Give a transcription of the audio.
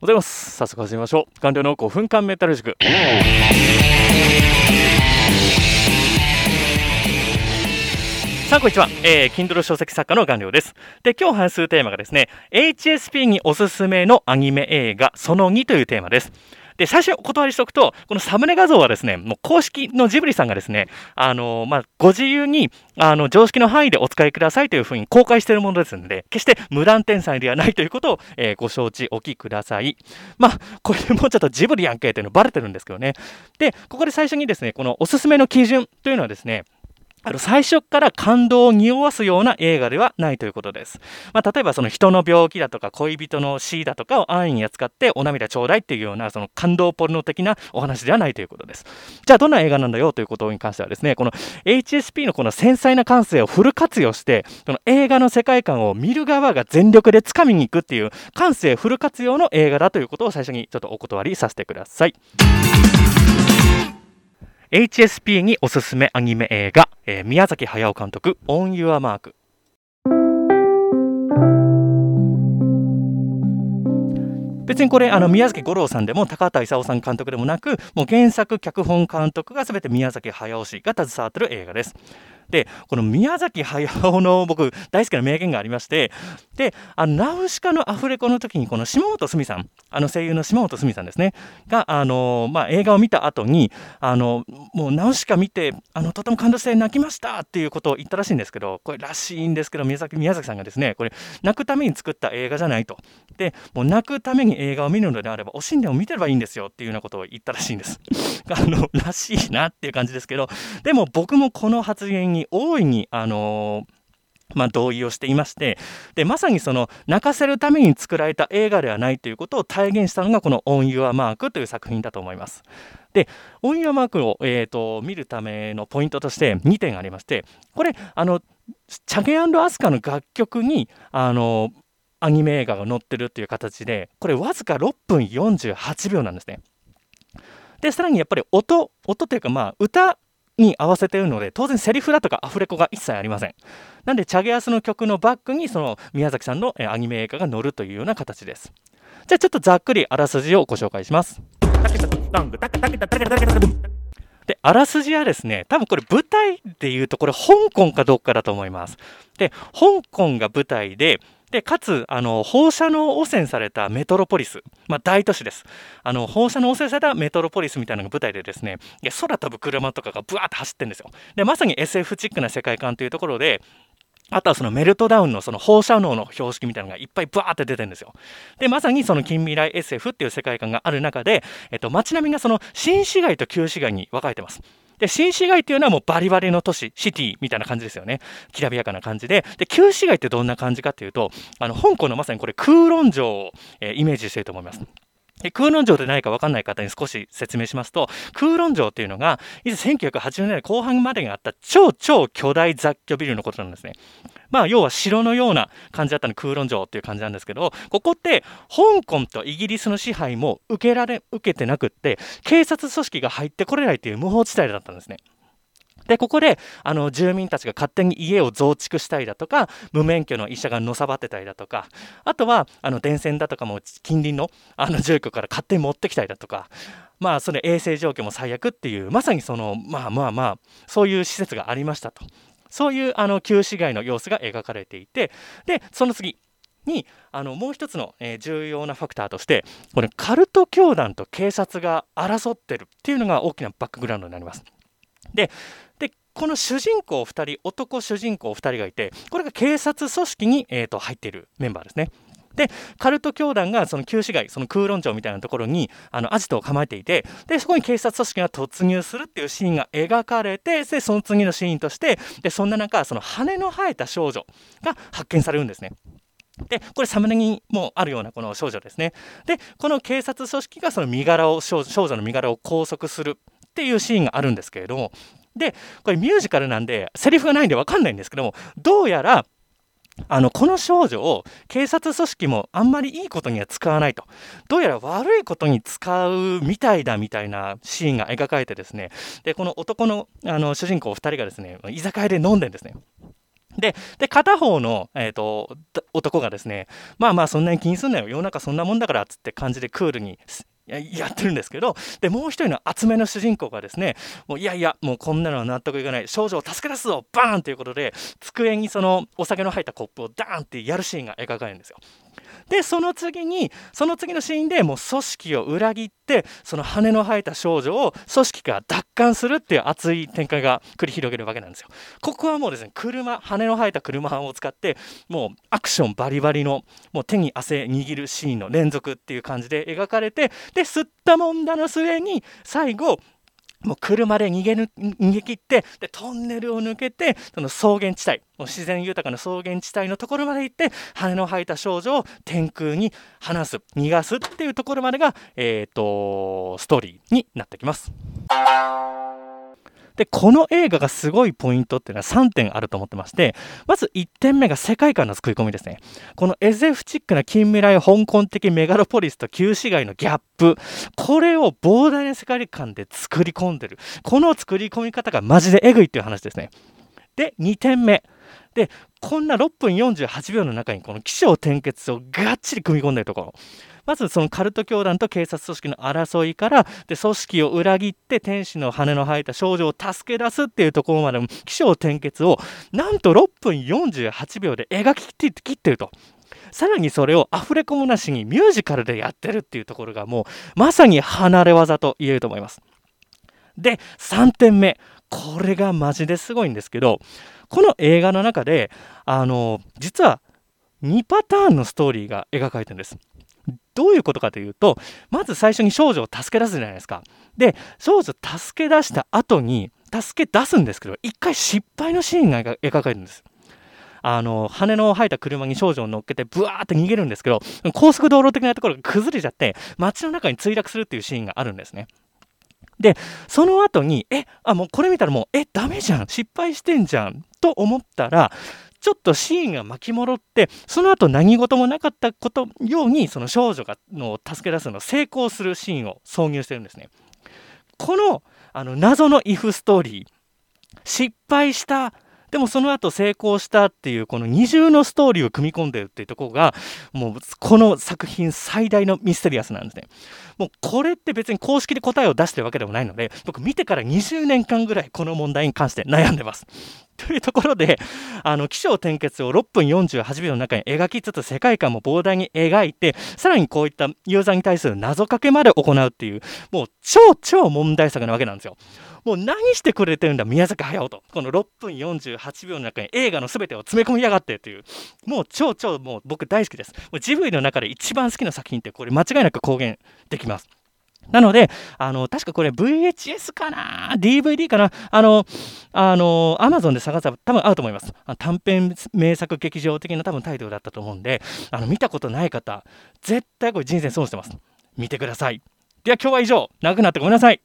ございます。早速始めましょう。官僚の5分間メタル塾。さあこんにちは、えー、Kindle 書籍作家の顔料です。で今日話すテーマがですね HSP におすすめのアニメ映画その2というテーマです。で、最初お断りしておくと、このサムネ画像はですね、もう公式のジブリさんがですね、あの、まあ、ご自由に、あの、常識の範囲でお使いくださいというふうに公開しているものですので、決して無断転載ではないということを、えー、ご承知おきください。まあ、これもうちょっとジブリやんけっていうのバレてるんですけどね。で、ここで最初にですね、このおすすめの基準というのはですね、あの最初から感動を匂わすような映画ではないということです。まあ、例えばその人の病気だとか恋人の死だとかを安易に扱ってお涙ちょうだいっていうようなその感動ポルノ的なお話ではないということです。じゃあどんな映画なんだよということに関してはですね、この HSP のこの繊細な感性をフル活用して、この映画の世界観を見る側が全力で掴みに行くっていう感性フル活用の映画だということを最初にちょっとお断りさせてください。HSP におすすめアニメ映画、えー、宮崎駿監督「オン・ユア・マーク」別にこれあの宮崎五郎さんでも高畑勲さん監督でもなくもう原作脚本監督が全て宮崎駿氏が携わってる映画です。でこの宮崎駿の僕大好きな名言がありましてであのナウシカのアフレコの時にこの島本澄さんあの声優の島本澄さんですねがあの、まあ、映画を見た後にあのもうナウシカ見てあのとても感動して泣きましたっていうことを言ったらしいんですけどこれらしいんですけど宮崎宮崎さんがですねこれ泣くために作った映画じゃないと。でもう泣くために映画を見るのであればおしんでも見てればいいんですよっていうようなことを言ったらしいんです。あのらしいなっていう感じですけどでも僕もこの発言にに大いに、あのまあ、同意をしていましてでまさにその泣かせるために作られた映画ではないということを体現したのがこの「オン・ユア・マーク」という作品だと思います。でオン・ユア・マークを、えーと、見るためのポイントとして2点ありましてこれあのチャゲアスカの楽曲にあのアニメ映画が載ってるっていう形でこれわずか6分48秒なんですね。でさらにやっぱり音音というかまあ歌に合わせてるので当然セリフだとかアフレコが一切ありません。なんでチャゲアスの曲のバックにその宮崎さんのアニメ映画が載るというような形です。じゃあちょっとざっくりあらすじをご紹介します。であらすじはですね多分これ舞台でいうとこれ香港かどっかだと思います。で香港が舞台ででかつあの放射能汚染されたメトロポリス、まあ、大都市ですあの放射能汚染されたメトロポリスみたいなのが舞台でですね空飛ぶ車とかがブワーッと走ってるんですよでまさに SF チックな世界観というところであとはそのメルトダウンのその放射能の標識みたいなのがいっぱいブワーって出てるんですよ。で、まさにその近未来 SF っていう世界観がある中で、えっと、街並みがその新市街と旧市街に分かれてます。で、新市街っていうのはもうバリバリの都市、シティみたいな感じですよね。きらびやかな感じで。で、旧市街ってどんな感じかっていうと、あの、香港のまさにこれ空論城を、え、イメージしてると思います。空論城って何か分かんない方に少し説明しますと、空論城っていうのが、以前1980年代後半までにあった超超巨大雑居ビルのことなんですね。まあ、要は城のような感じだったの空論城っていう感じなんですけど、ここって香港とイギリスの支配も受けられ、受けてなくって、警察組織が入ってこれないっていう無法地帯だったんですね。で、ここで、あの、住民たちが勝手に家を増築したりだとか、無免許の医者がのさばってたりだとか、あとは、あの、電線だとかも近隣の、あの、住居から勝手に持ってきたりだとか、まあ、それ衛生状況も最悪っていう、まさにその、まあまあまあ、そういう施設がありましたと。そういうあの旧市街の様子が描かれていてでその次にあのもう一つの、えー、重要なファクターとしてこれカルト教団と警察が争ってるっていうのが大きなバックグラウンドになります。でこの主人公2人男主人公2人がいてこれが警察組織に、えーと入っているメンバーですね。でカルト教団がその旧市街その空論城みたいなところにあのアジトを構えていてでそこに警察組織が突入するっていうシーンが描かれてでその次のシーンとしてでそんな中その羽の生えた少女が発見されるんですね。でこれサムネにもあるようなこの少女ですね。でこの警察組織がその身柄を少女の身柄を拘束するっていうシーンがあるんですけれどもでこれミュージカルなんでセリフがないんで分かんないんですけどもどうやらあのこの少女を警察組織もあんまりいいことには使わないと。どうやら悪いことに使うみたいだみたいなシーンが描かれてですねでこの男のあの主人公2人がですね居酒屋で飲んでんですね。で、で片方の、えーと、男がですね、まあまあそんなに気にすんなよ、世の中そんなもんだからっつって感じでクールにやってるんですけど、で、もう一人の厚めの主人公がですね、もういやいや、もうこんなのは納得いかない、少女を助け出すぞ、バーンということで、机にそのお酒の入ったコップをダーンってやるシーンが描かれるんですよ。でその次にその次のシーンでもう組織を裏切ってその羽の生えた少女を組織から奪還するっていう熱い展開が繰り広げるわけなんですよ。ここはもうですね車羽の生えた車を使ってもうアクションバリバリのもう手に汗握るシーンの連続っていう感じで描かれてで吸ったもんだの末に最後もう車で逃げぬ逃げ切ってでトンネルを抜けてその草原地帯もう自然豊かな草原地帯のところまで行って羽の生えた少女を天空に放す逃がすっていうところまでが、えーとストーリーになってきます。で、この映画がすごいポイントっていうのは3点あると思ってまして、まず1点目が世界観の作り込みですね。この SF チックな近未来香港的メガロポリスと旧市街のギャップ、これを膨大な世界観で作り込んでる。この作り込み方がマジでエグいっていう話ですね。で、2点目。で、こんな6分48秒の中にこの起承転結をがっちり組み込んでるところ。まずそのカルト教団と警察組織の争いからで組織を裏切って天使の羽の生えた少女を助け出すっていうところまでの起承転結をなんと6分48秒で描き切ってると。さらにそれをアフレコもなしにミュージカルでやってるっていうところがもうまさに離れ技と言えると思います。で3点目これがマジですごいんですけどこの映画の中であの実は2パターンのストーリーが描かれてるんです。どういうことかというとまず最初に少女を助け出すじゃないですか。で少女を助け出した後に助け出すんですけど一回失敗のシーンが描かれるんです。あの羽の生えた車に少女を乗っけてブワーって逃げるんですけど高速道路的なところが崩れちゃって街の中に墜落するっていうシーンがあるんですね。でその後にえあもうこれ見たらもうえダメじゃん。失敗してんじゃん。と思ったらちょっとシーンが巻き戻ってその後何事もなかったことようにその少女がの助け出すのを成功するシーンを挿入してるんですね。このあの謎のイフストーリー。失敗したでもその後成功したっていうこの二重のストーリーを組み込んでるっていうところがもうこの作品最大のミステリアスなんですね。もうこれって別に公式で答えを出してるわけでもないので僕見てから20年間ぐらいこの問題に関して悩んでます。というところで、あの、起承転結を6分48秒の中に描きつつ、世界観も膨大に描いて、さらにこういったユーザーに対する謎かけまで行うっていう、もう超超問題作なわけなんですよ。もう何してくれてるんだ、宮崎駿と。この6分48秒の中に映画の全てを詰め込みやがってっていう、もう超超もう僕大好きです。もうジブリの中で一番好きな作品ってこれ間違いなく公言できます。なので、あの、確かこれ VHS かな ?DVD かな？あの、あの、アマゾンで探せば多分合うと思います。短編名作劇場的な多分タイトルだったと思うんで、あの、見たことない方、絶対これ人生損してます。見てください。では今日は以上、長くなってごめんなさい。